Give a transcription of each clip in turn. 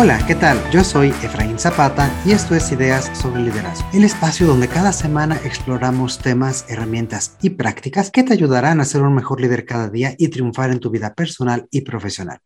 Hola, ¿qué tal? Yo soy Efraín Zapata y esto es Ideas sobre Liderazgo, el espacio donde cada semana exploramos temas, herramientas y prácticas que te ayudarán a ser un mejor líder cada día y triunfar en tu vida personal y profesional.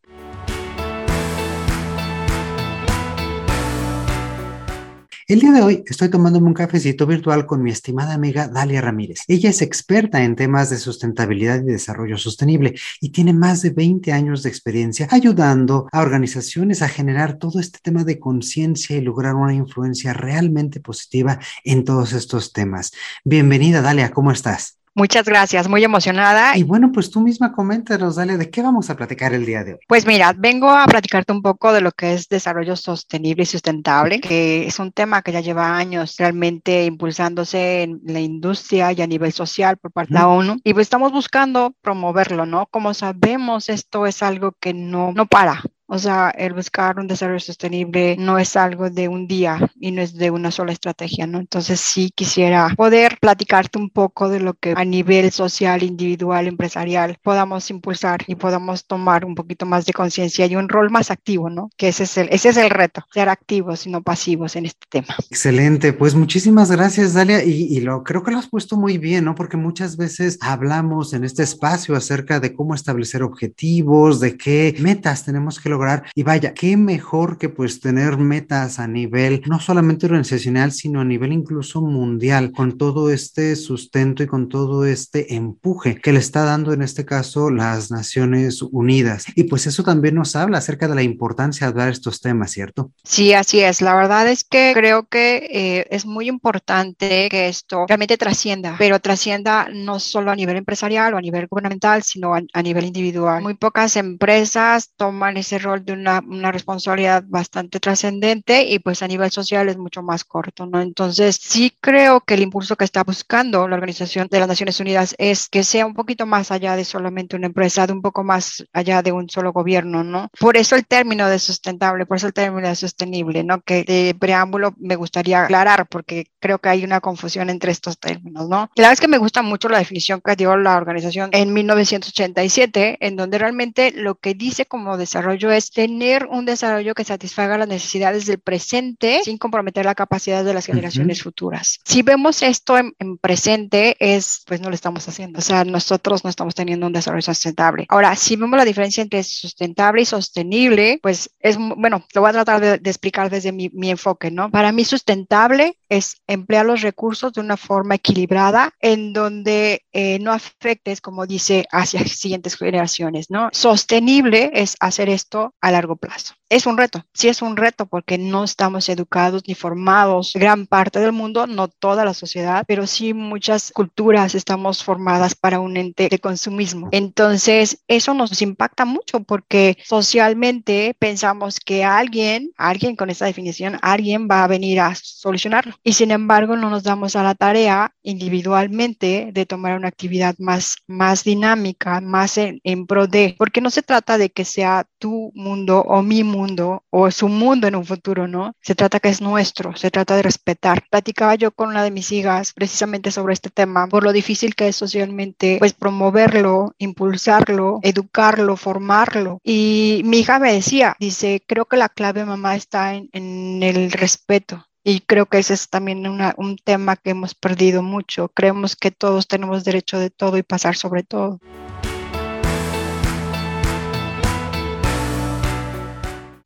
El día de hoy estoy tomándome un cafecito virtual con mi estimada amiga Dalia Ramírez. Ella es experta en temas de sustentabilidad y desarrollo sostenible y tiene más de 20 años de experiencia ayudando a organizaciones a generar todo este tema de conciencia y lograr una influencia realmente positiva en todos estos temas. Bienvenida, Dalia, ¿cómo estás? Muchas gracias, muy emocionada. Y bueno, pues tú misma coméntanos, dale, ¿de qué vamos a platicar el día de hoy? Pues mira, vengo a platicarte un poco de lo que es desarrollo sostenible y sustentable, que es un tema que ya lleva años realmente impulsándose en la industria y a nivel social por parte de la ONU. Y pues estamos buscando promoverlo, ¿no? Como sabemos, esto es algo que no, no para. O sea, el buscar un desarrollo sostenible no es algo de un día y no es de una sola estrategia, ¿no? Entonces sí quisiera poder platicarte un poco de lo que a nivel social, individual, empresarial podamos impulsar y podamos tomar un poquito más de conciencia y un rol más activo, ¿no? Que ese es el, ese es el reto, ser activos y no pasivos en este tema. Excelente, pues muchísimas gracias, Dalia, y, y lo creo que lo has puesto muy bien, ¿no? Porque muchas veces hablamos en este espacio acerca de cómo establecer objetivos, de qué metas tenemos que lograr y vaya, qué mejor que pues tener metas a nivel no solamente organizacional, sino a nivel incluso mundial, con todo este sustento y con todo este empuje que le está dando en este caso las Naciones Unidas. Y pues eso también nos habla acerca de la importancia de hablar estos temas, ¿cierto? Sí, así es. La verdad es que creo que eh, es muy importante que esto realmente trascienda, pero trascienda no solo a nivel empresarial o a nivel gubernamental, sino a, a nivel individual. Muy pocas empresas toman ese rol de una, una responsabilidad bastante trascendente y pues a nivel social es mucho más corto, ¿no? Entonces sí creo que el impulso que está buscando la Organización de las Naciones Unidas es que sea un poquito más allá de solamente una empresa, de un poco más allá de un solo gobierno, ¿no? Por eso el término de sustentable, por eso el término de sostenible, ¿no? Que de preámbulo me gustaría aclarar porque creo que hay una confusión entre estos términos, ¿no? La verdad es que me gusta mucho la definición que dio la organización en 1987, en donde realmente lo que dice como desarrollo es tener un desarrollo que satisfaga las necesidades del presente sin comprometer la capacidad de las generaciones futuras. Si vemos esto en, presente, es, pues no lo estamos haciendo. O sea, nosotros no estamos teniendo un desarrollo sustentable. Ahora, si vemos la diferencia entre sustentable y sostenible, pues es, bueno, lo voy a tratar de, explicar desde mi, mi enfoque, ¿no? Para mí, sustentable es emplear los recursos de una forma equilibrada en donde eh, no afectes, como dice, hacia siguientes generaciones, ¿no? Sostenible es hacer esto a largo plazo. Es un reto, sí es un reto porque no estamos educados ni formados gran parte del mundo, no toda la sociedad, pero sí muchas culturas estamos formadas para un ente de consumismo. Entonces, eso nos impacta mucho porque socialmente pensamos que alguien, alguien con esa definición, alguien va a venir a solucionarlo. Y sin embargo, no nos damos a la tarea individualmente de tomar una actividad más, más dinámica, más en, en pro de, porque no se trata de que sea tu mundo o mi mundo o su mundo en un futuro, ¿no? Se trata que es nuestro, se trata de respetar. Platicaba yo con una de mis hijas precisamente sobre este tema, por lo difícil que es socialmente, pues promoverlo, impulsarlo, educarlo, formarlo. Y mi hija me decía, dice, creo que la clave, mamá, está en, en el respeto. Y creo que ese es también una, un tema que hemos perdido mucho. Creemos que todos tenemos derecho de todo y pasar sobre todo.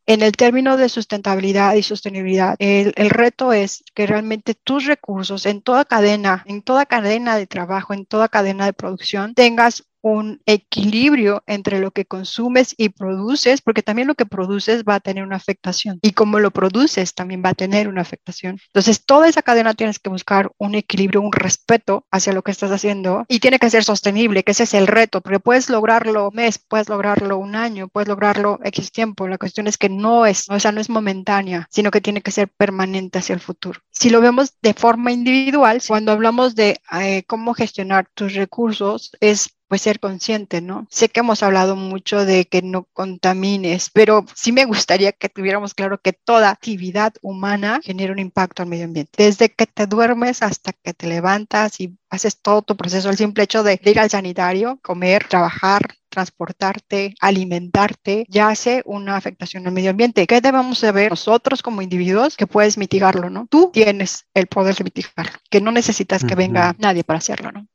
En el término de sustentabilidad y sostenibilidad, el, el, reto es que realmente tus recursos en toda cadena, en toda cadena de trabajo, en toda cadena de producción, tengas un equilibrio entre lo que consumes y produces, porque también lo que produces va a tener una afectación y como lo produces también va a tener una afectación. Entonces, toda esa cadena tienes que buscar un equilibrio, un respeto hacia lo que estás haciendo y tiene que ser sostenible, que ese es el reto, porque puedes lograrlo un mes, puedes lograrlo un año, puedes lograrlo X tiempo. La cuestión es que no es, o sea, no es momentánea, sino que tiene que ser permanente hacia el futuro. Si lo vemos de forma individual, cuando hablamos de eh, cómo gestionar tus recursos, es pues ser consciente, ¿no? Sé que hemos hablado mucho de que no contamines, pero sí me gustaría que tuviéramos claro que toda actividad humana genera un impacto al medio ambiente. Desde que te duermes hasta que te levantas y haces todo tu proceso, el simple hecho de ir al sanitario, comer, trabajar, transportarte, alimentarte, ya hace una afectación al medio ambiente. ¿Qué debemos saber nosotros como individuos que puedes mitigarlo, ¿no? Tú tienes el poder de mitigarlo, que no necesitas que venga nadie para hacerlo, ¿no?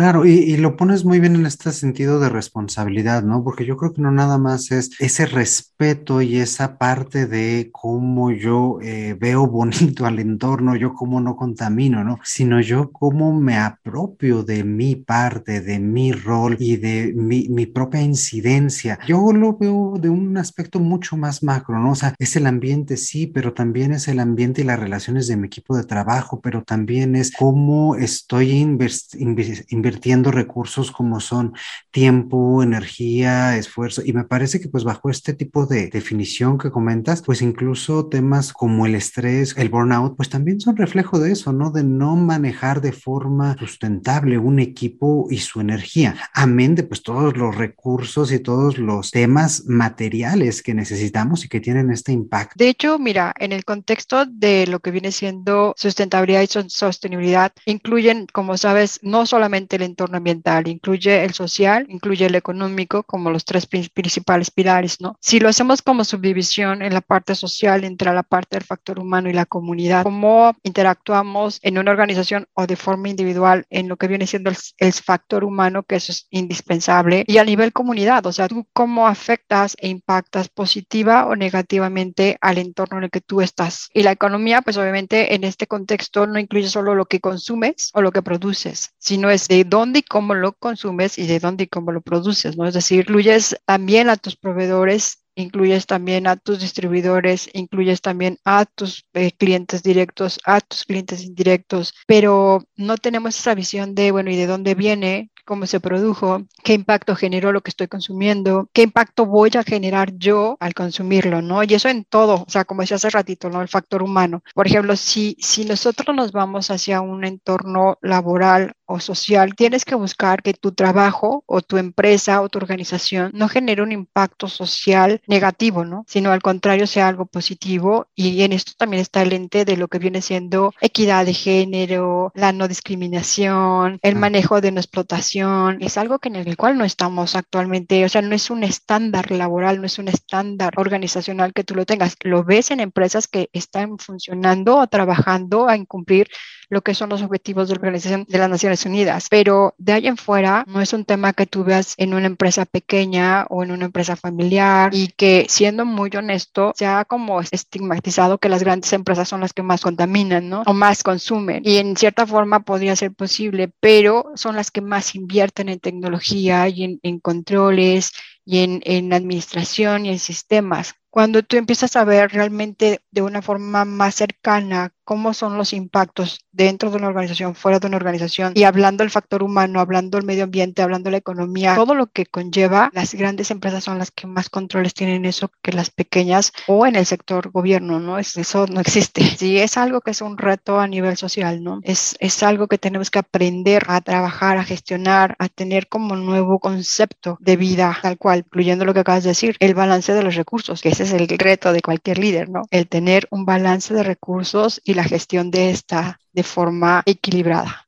Claro, y, lo pones muy bien en este sentido de responsabilidad, ¿no? Porque yo creo que no nada más es ese respeto y esa parte de cómo yo eh, veo bonito al entorno, yo cómo no contamino, ¿no? Sino yo cómo me apropio de mi parte, de mi rol y de mi, mi propia incidencia. Yo lo veo de un aspecto mucho más macro, ¿no? O sea, es el ambiente, sí, pero también es el ambiente y las relaciones de mi equipo de trabajo, pero también es cómo estoy invirtiendo invirtiendo recursos como son tiempo, energía, esfuerzo. Y me parece que pues bajo este tipo de definición que comentas, pues incluso temas como el estrés, el burnout, pues también son reflejo de eso, ¿no? De no manejar de forma sustentable un equipo y su energía. Amén de pues todos los recursos y todos los temas materiales que necesitamos y que tienen este impacto. De hecho, mira, en el contexto de lo que viene siendo sustentabilidad y sostenibilidad, incluyen, como sabes, no solamente el entorno ambiental, incluye el social, incluye el económico como los tres principales pilares, ¿no? Si lo hacemos como subdivisión en la parte social, entre la parte del factor humano y la comunidad, cómo interactuamos en una organización o de forma individual en lo que viene siendo el, factor humano, que eso es indispensable, y a nivel comunidad, o sea, tú cómo afectas e impactas positiva o negativamente al entorno en el que tú estás. Y la economía, pues obviamente en este contexto no incluye solo lo que consumes o lo que produces, sino es de dónde y cómo lo consumes y de dónde y cómo lo produces, ¿no? Es decir, incluyes también a tus proveedores, incluyes también a tus distribuidores, incluyes también a tus eh, clientes directos, a tus clientes indirectos, pero no tenemos esa visión de, bueno, ¿y de dónde viene? Cómo se produjo, qué impacto generó lo que estoy consumiendo, qué impacto voy a generar yo al consumirlo, ¿no? Y eso en todo, o sea, como decía hace ratito, ¿no? El factor humano. Por ejemplo, si, si nosotros nos vamos hacia un entorno laboral o social, tienes que buscar que tu trabajo o tu empresa o tu organización no genere un impacto social negativo, ¿no? Sino al contrario sea algo positivo y en esto también está el ente de lo que viene siendo equidad de género, la no discriminación, el manejo de no explotación es algo que en el cual no estamos actualmente, o sea, no es un estándar laboral, no es un estándar organizacional que tú lo tengas. Lo ves en empresas que están funcionando o trabajando a cumplir lo que son los objetivos de la Organización de las Naciones Unidas. Pero de ahí en fuera no es un tema que tú veas en una empresa pequeña o en una empresa familiar y que siendo muy honesto se ha como estigmatizado que las grandes empresas son las que más contaminan, ¿no? O más consumen. Y en cierta forma podría ser posible, pero son las que más invierten en tecnología y en, en controles y en, en administración y en sistemas. Cuando tú empiezas a ver realmente de una forma más cercana cómo son los impactos dentro de una organización, fuera de una organización, y hablando del factor humano, hablando del medio ambiente, hablando la economía, todo lo que conlleva, las grandes empresas son las que más controles tienen eso que las pequeñas o en el sector gobierno, ¿no? Eso no existe. Sí, es algo que es un reto a nivel social, ¿no? Es, es algo que tenemos que aprender a trabajar, a gestionar, a tener como nuevo concepto de vida, tal cual, incluyendo lo que acabas de decir, el balance de los recursos, que ese es el reto de cualquier líder, ¿no? El tener un balance de recursos y la gestión de esta de forma equilibrada.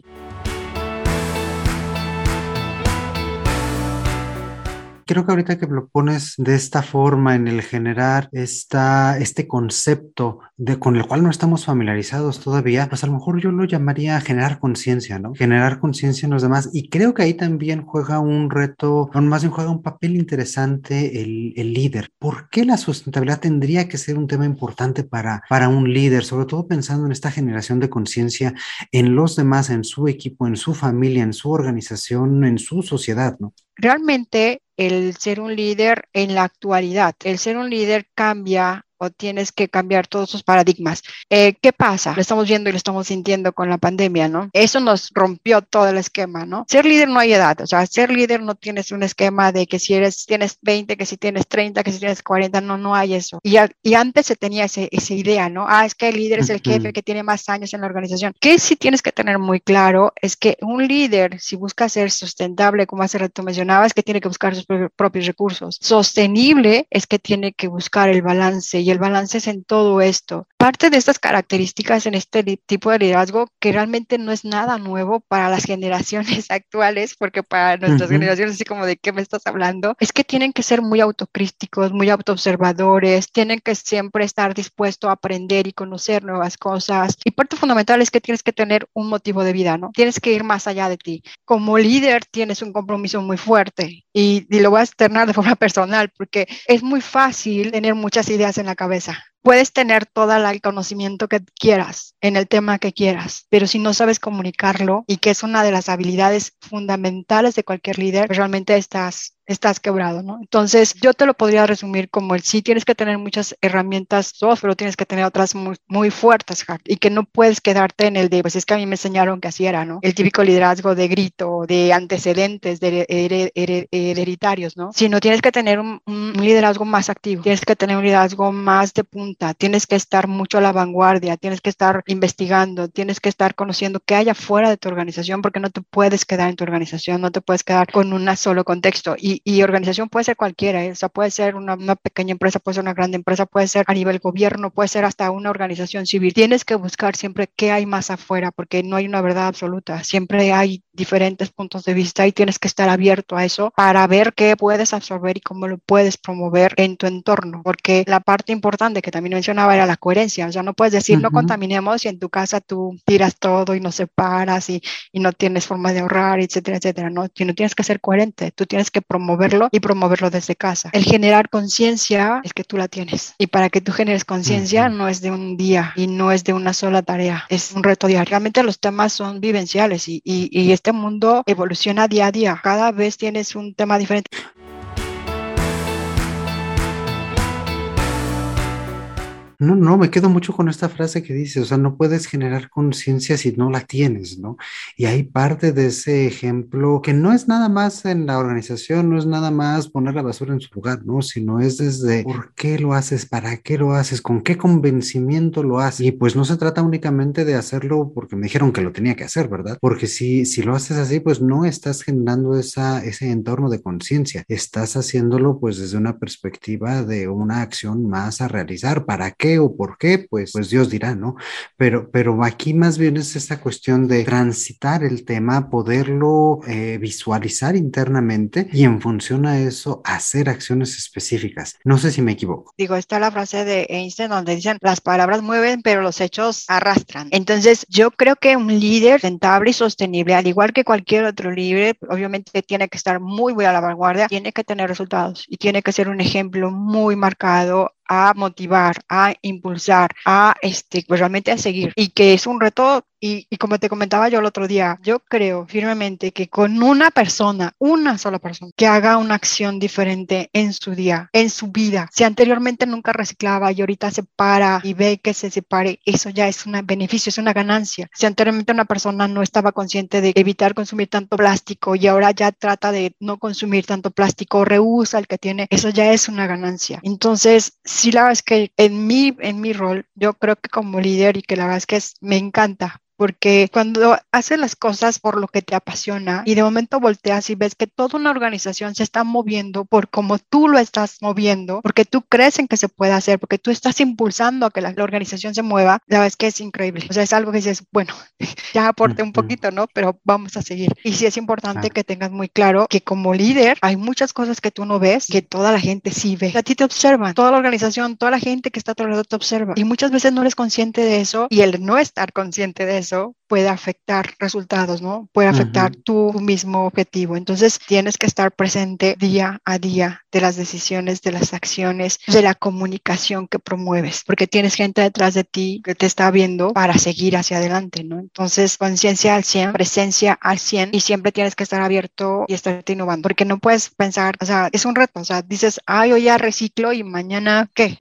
Creo que ahorita que lo pones de esta forma en el generar esta, este concepto de, con el cual no estamos familiarizados todavía, pues a lo mejor yo lo llamaría generar conciencia, ¿no? Generar conciencia en los demás. Y creo que ahí también juega un reto, o más bien juega un papel interesante el, el líder. ¿Por qué la sustentabilidad tendría que ser un tema importante para, para un líder? Sobre todo pensando en esta generación de conciencia en los demás, en su equipo, en su familia, en su organización, en su sociedad, ¿no? Realmente el ser un líder en la actualidad, el ser un líder cambia o tienes que cambiar todos sus paradigmas. Eh, ¿Qué pasa? Lo estamos viendo y lo estamos sintiendo con la pandemia, ¿no? Eso nos rompió todo el esquema, ¿no? Ser líder no hay edad, o sea, ser líder no tienes un esquema de que si eres, tienes 20, que si tienes 30, que si tienes 40, no, no hay eso. Y, y antes se tenía ese, esa idea, ¿no? Ah, es que el líder es el jefe que tiene más años en la organización. Que sí tienes que tener muy claro es que un líder, si busca ser sustentable, como hace rato mencionabas, que tiene que buscar sus propios recursos. Sostenible es que tiene que buscar el balance y el balance es en todo esto. Parte de estas características en este tipo de liderazgo que realmente no es nada nuevo para las generaciones actuales, porque para nuestras generaciones así como de qué me estás hablando, es que tienen que ser muy autocríticos, muy autoobservadores, tienen que siempre estar dispuestos a aprender y conocer nuevas cosas. Y parte fundamental es que tienes que tener un motivo de vida, ¿no? Tienes que ir más allá de ti. Como líder tienes un compromiso muy fuerte y, y lo voy a externar de forma personal porque es muy fácil tener muchas ideas en la cabeza puedes tener todo el conocimiento que quieras en el tema que quieras, pero si no sabes comunicarlo y que es una de las habilidades fundamentales de cualquier líder, realmente estás estás quebrado, ¿no? Entonces, yo te lo podría resumir como el sí, tienes que tener muchas herramientas soft, pero tienes que tener otras muy, muy fuertes, y que no puedes quedarte en el de, pues es que a mí me enseñaron que así era, ¿no? El típico liderazgo de grito, de antecedentes, de hereditarios, ¿no? Sino tienes que tener un, un, liderazgo más activo, tienes que tener un liderazgo más de punta, tienes que estar mucho a la vanguardia, tienes que estar investigando, tienes que estar conociendo qué hay afuera de tu organización, porque no te puedes quedar en tu organización, no te puedes quedar con un solo contexto. Y y, organización puede ser cualquiera, ¿eh? o sea, puede ser una, una, pequeña empresa, puede ser una grande empresa, puede ser a nivel gobierno, puede ser hasta una organización civil. Tienes que buscar siempre qué hay más afuera, porque no hay una verdad absoluta, siempre hay diferentes puntos de vista y tienes que estar abierto a eso para ver qué puedes absorber y cómo lo puedes promover en tu entorno, porque la parte importante que también mencionaba era la coherencia, o sea, no puedes decir no contaminemos y en tu casa tú tiras todo y no separas y, y no tienes forma de ahorrar, etcétera, etcétera, no, no tienes que ser coherente, tú tienes que promover promoverlo y promoverlo desde casa. El generar conciencia es que tú la tienes. Y para que tú generes conciencia no es de un día y no es de una sola tarea, es un reto diario. Realmente los temas son vivenciales y, y, y este mundo evoluciona día a día. Cada vez tienes un tema diferente. No, no, me quedo mucho con esta frase que dice, o sea, no puedes generar conciencia si no la tienes, ¿no? Y hay parte de ese ejemplo que no es nada más en la organización, no es nada más poner la basura en su lugar, ¿no? Sino es desde por qué lo haces, para qué lo haces, con qué convencimiento lo haces. Y pues no se trata únicamente de hacerlo porque me dijeron que lo tenía que hacer, ¿verdad? Porque si, si lo haces así, pues no estás generando esa, ese entorno de conciencia, estás haciéndolo pues desde una perspectiva de una acción más a realizar. ¿Para qué? O por qué, pues, pues Dios dirá, ¿no? Pero, pero aquí más bien es esta cuestión de transitar el tema, poderlo eh, visualizar internamente y en función a eso hacer acciones específicas. No sé si me equivoco. Digo, está la frase de Einstein donde dicen las palabras mueven, pero los hechos arrastran. Entonces, yo creo que un líder rentable y sostenible, al igual que cualquier otro líder, obviamente tiene que estar muy, muy a la vanguardia, tiene que tener resultados y tiene que ser un ejemplo muy marcado a motivar, a impulsar, a este, pues realmente a seguir. Y que es un reto y, como te comentaba yo el otro día, yo creo firmemente que con una persona, una sola persona, que haga una acción diferente en su día, en su vida, si anteriormente nunca reciclaba y ahorita se para y ve que se separe, eso ya es un beneficio, es una ganancia. Si anteriormente una persona no estaba consciente de evitar consumir tanto plástico y ahora ya trata de no consumir tanto plástico, rehúsa el que tiene, eso ya es una ganancia. Entonces, sí la verdad es que en mi, en mi rol, yo creo que como líder y que la verdad es que me encanta porque cuando haces las cosas por lo que te apasiona y de momento volteas y ves que toda una organización se está moviendo por como tú lo estás moviendo, porque tú crees en que se puede hacer, porque tú estás impulsando a que la, organización se mueva, sabes que es increíble. O sea, es algo que dices, bueno, ya aporté un poquito, ¿no? Pero vamos a seguir. Y sí es importante que tengas muy claro que como líder hay muchas cosas que tú no ves, que toda la gente sí ve. A ti te observan, toda la organización, toda la gente que está a tu alrededor te observa. Y muchas veces no eres consciente de eso y el no estar consciente de eso puede afectar resultados, ¿no? Puede afectar tu mismo objetivo. Entonces, tienes que estar presente día a día de las decisiones, de las acciones, de la comunicación que promueves, porque tienes gente detrás de ti que te está viendo para seguir hacia adelante, ¿no? Entonces, conciencia al 100, presencia al 100 y siempre tienes que estar abierto y estar innovando, porque no puedes pensar, o sea, es un reto, o sea, dices, ay, hoy ya reciclo y mañana, ¿qué?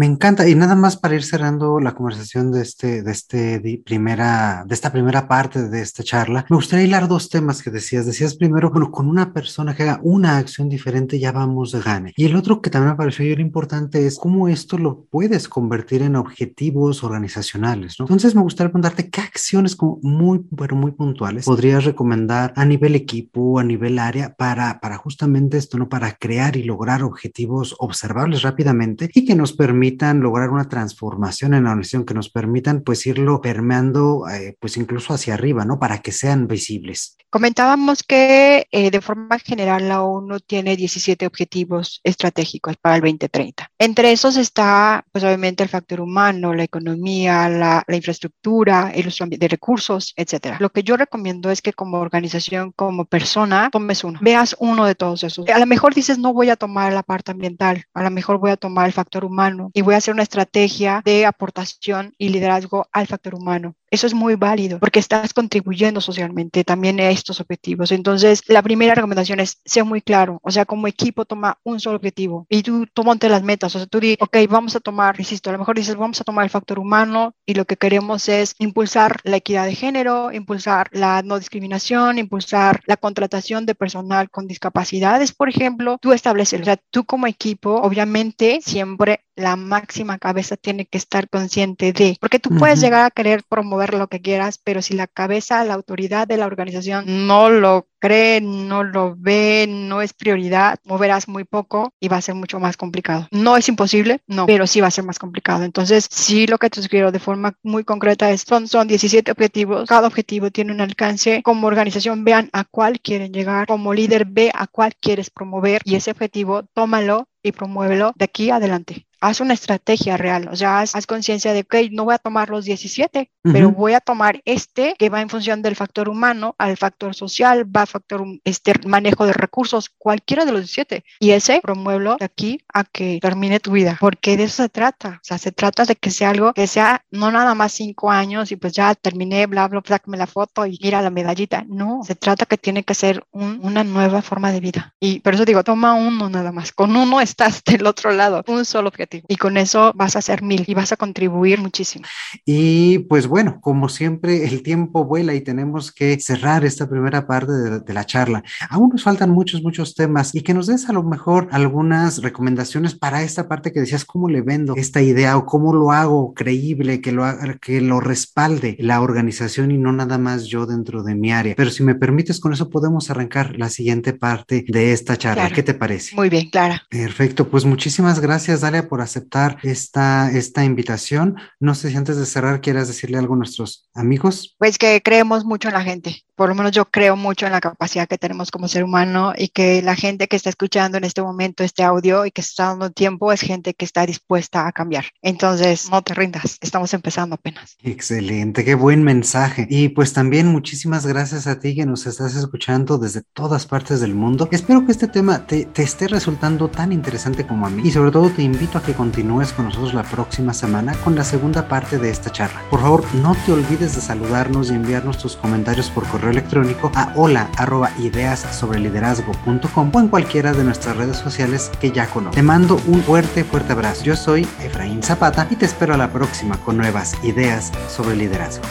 Me encanta. Y nada más para ir cerrando la conversación de este, de este primera, de esta primera parte de esta charla, me gustaría hilar dos temas que decías. Decías primero, bueno, con una persona que haga una acción diferente ya vamos de gane. Y el otro que también me pareció importante es cómo esto lo puedes convertir en objetivos organizacionales, ¿no? Entonces me gustaría preguntarte qué acciones como muy, pero muy puntuales podrías recomendar a nivel equipo, a nivel área, para, para justamente esto, ¿no? Para crear y lograr objetivos observables rápidamente y que nos permitan lograr una transformación en la organización, que nos permitan pues irlo permeando eh, pues incluso hacia arriba, ¿no? Para que sean visibles. Comentábamos que eh, de forma general la ONU tiene 17 objetivos estratégicos para el 2030. Entre esos está, pues obviamente, el factor humano, la economía, la, la infraestructura, el uso de recursos, etcétera. Lo que yo recomiendo es que como organización, como persona, tomes uno, veas uno de todos esos. A lo mejor dices, no voy a tomar la parte ambiental, a lo mejor voy a tomar el factor humano y voy a hacer una estrategia de aportación y liderazgo al factor humano. Eso es muy válido porque estás contribuyendo socialmente también a estos objetivos. Entonces, la primera recomendación es ser muy claro. O sea, como equipo toma un solo objetivo y tú tómate las metas. O sea, tú di, ok, vamos a tomar, insisto, a lo mejor dices, vamos a tomar el factor humano y lo que queremos es impulsar la equidad de género, impulsar la no discriminación, impulsar la contratación de personal con discapacidades, por ejemplo. Tú estableces, o sea, tú como equipo, obviamente, siempre la máxima cabeza tiene que estar consciente de, porque tú puedes llegar a querer promover lo que quieras, pero si la cabeza, la autoridad de la organización no lo cree, no lo ve, no es prioridad, moverás muy poco y va a ser mucho más complicado. No es imposible, no, pero sí va a ser más complicado. Entonces, sí lo que te sugiero de forma muy concreta es, son, son 17 objetivos, cada objetivo tiene un alcance, como organización vean a cuál quieren llegar, como líder ve a cuál quieres promover y ese objetivo tómalo y promuévelo de aquí adelante haz una estrategia real, o sea, haz, conciencia de que no voy a tomar los 17, pero voy a tomar este que va en función del factor humano al factor social, va a factor este manejo de recursos, cualquiera de los 17, y ese promuevo de aquí a que termine tu vida, porque de eso se trata, o sea, se trata de que sea algo que sea no nada más cinco años y pues ya terminé, bla, bla, sácame la foto y mira la medallita, no, se trata que tiene que ser una nueva forma de vida. Y por eso digo, toma uno nada más, con uno estás del otro lado, un solo objetivo y con eso vas a hacer mil y vas a contribuir muchísimo. Y pues bueno, como siempre, el tiempo vuela y tenemos que cerrar esta primera parte de, la charla. Aún nos faltan muchos, muchos temas y que nos des a lo mejor algunas recomendaciones para esta parte que decías, cómo le vendo esta idea o cómo lo hago creíble, que lo, que lo respalde la organización y no nada más yo dentro de mi área. Pero si me permites, con eso podemos arrancar la siguiente parte de esta charla. ¿Qué te parece? Muy bien, Clara. Perfecto, pues muchísimas gracias, Dalia, por aceptar esta, esta invitación. No sé si antes de cerrar quieras decirle algo a nuestros amigos. Pues que creemos mucho en la gente. Por lo menos yo creo mucho en la capacidad que tenemos como ser humano y que la gente que está escuchando en este momento este audio y que está dando tiempo es gente que está dispuesta a cambiar. Entonces, no te rindas. Estamos empezando apenas. Excelente, qué buen mensaje. Y pues también muchísimas gracias a ti que nos estás escuchando desde todas partes del mundo. Espero que este tema te, te esté resultando tan interesante como a mí y sobre todo te invito a que continúes con nosotros la próxima semana con la segunda parte de esta charla. Por favor, no te olvides de saludarnos y enviarnos tus comentarios por correo electrónico a hola arroba ideas sobre liderazgo.com o en cualquiera de nuestras redes sociales que ya conoces. Te mando un fuerte, fuerte abrazo. Yo soy Efraín Zapata y te espero a la próxima con nuevas ideas sobre liderazgo.